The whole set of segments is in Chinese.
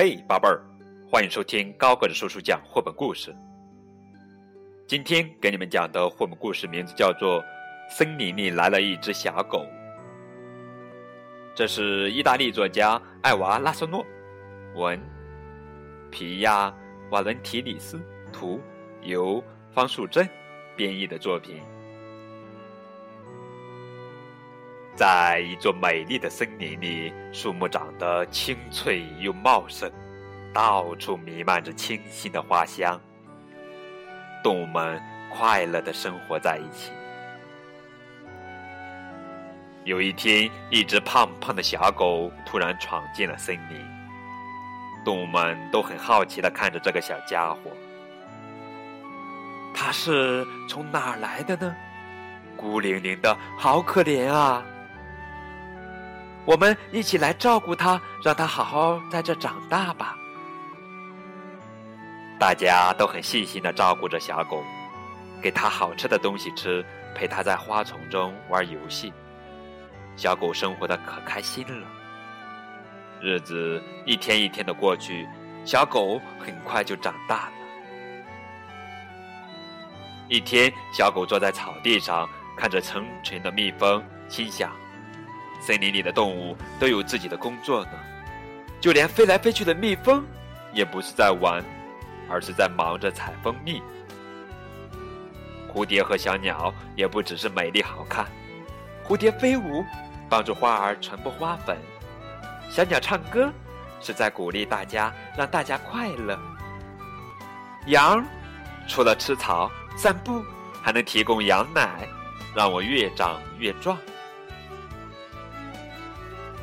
嘿，宝贝儿，欢迎收听高个子叔叔讲绘本故事。今天给你们讲的绘本故事名字叫做《森林里来了一只小狗》。这是意大利作家艾娃·拉索诺文，皮亚·瓦伦提里斯图，由方树珍编译的作品。在一座美丽的森林里，树木长得青翠又茂盛，到处弥漫着清新的花香。动物们快乐的生活在一起。有一天，一只胖胖的小狗突然闯进了森林，动物们都很好奇的看着这个小家伙。它是从哪儿来的呢？孤零零的，好可怜啊！我们一起来照顾它，让它好好在这长大吧。大家都很细心的照顾着小狗，给它好吃的东西吃，陪它在花丛中玩游戏。小狗生活的可开心了。日子一天一天的过去，小狗很快就长大了。一天，小狗坐在草地上，看着成群的蜜蜂，心想。森林里的动物都有自己的工作呢，就连飞来飞去的蜜蜂，也不是在玩，而是在忙着采蜂蜜。蝴蝶和小鸟也不只是美丽好看，蝴蝶飞舞，帮助花儿传播花粉；小鸟唱歌，是在鼓励大家，让大家快乐。羊除了吃草、散步，还能提供羊奶，让我越长越壮。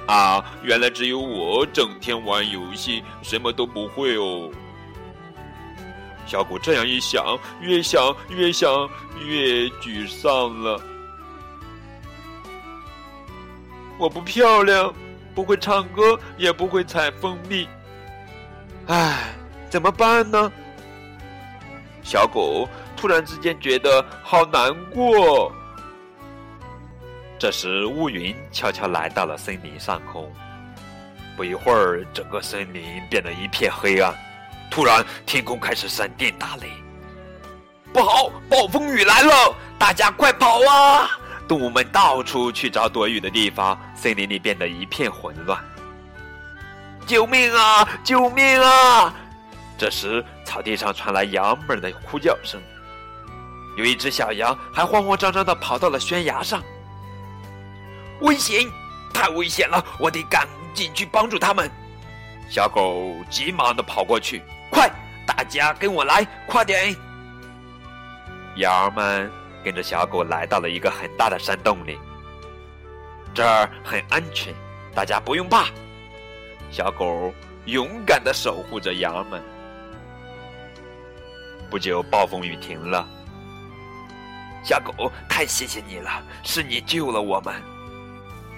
啊，原来只有我整天玩游戏，什么都不会哦。小狗这样一想，越想越想越沮丧了。我不漂亮，不会唱歌，也不会采蜂蜜。唉，怎么办呢？小狗突然之间觉得好难过。这时，乌云悄悄来到了森林上空。不一会儿，整个森林变得一片黑暗。突然，天空开始闪电打雷。不好，暴风雨来了！大家快跑啊！动物们到处去找躲雨的地方。森林里变得一片混乱。救命啊！救命啊！这时，草地上传来羊们的呼叫声。有一只小羊还慌慌张张地跑到了悬崖上。危险！太危险了！我得赶紧去帮助他们。小狗急忙的跑过去，快，大家跟我来，快点！羊儿们跟着小狗来到了一个很大的山洞里，这儿很安全，大家不用怕。小狗勇敢的守护着羊儿们。不久，暴风雨停了。小狗，太谢谢你了，是你救了我们。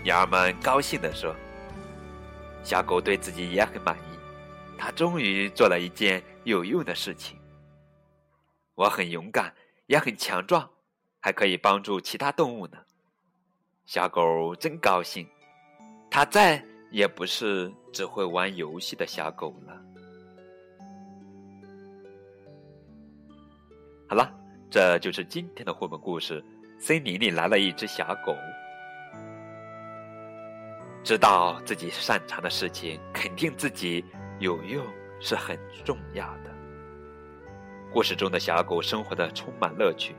羊儿们高兴地说：“小狗对自己也很满意，它终于做了一件有用的事情。我很勇敢，也很强壮，还可以帮助其他动物呢。”小狗真高兴，它再也不是只会玩游戏的小狗了。好了，这就是今天的绘本故事。森林里来了一只小狗。知道自己擅长的事情，肯定自己有用是很重要的。故事中的小狗生活的充满乐趣，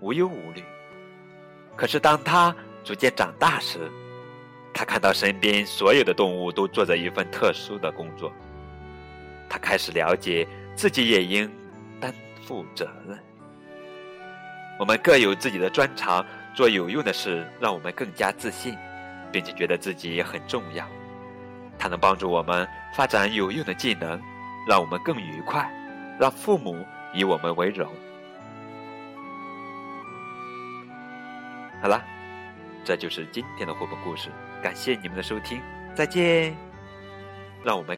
无忧无虑。可是当它逐渐长大时，它看到身边所有的动物都做着一份特殊的工作，它开始了解自己也应担负责任。我们各有自己的专长，做有用的事，让我们更加自信。并且觉得自己很重要，它能帮助我们发展有用的技能，让我们更愉快，让父母以我们为荣。好了，这就是今天的绘本故事，感谢你们的收听，再见，让我们。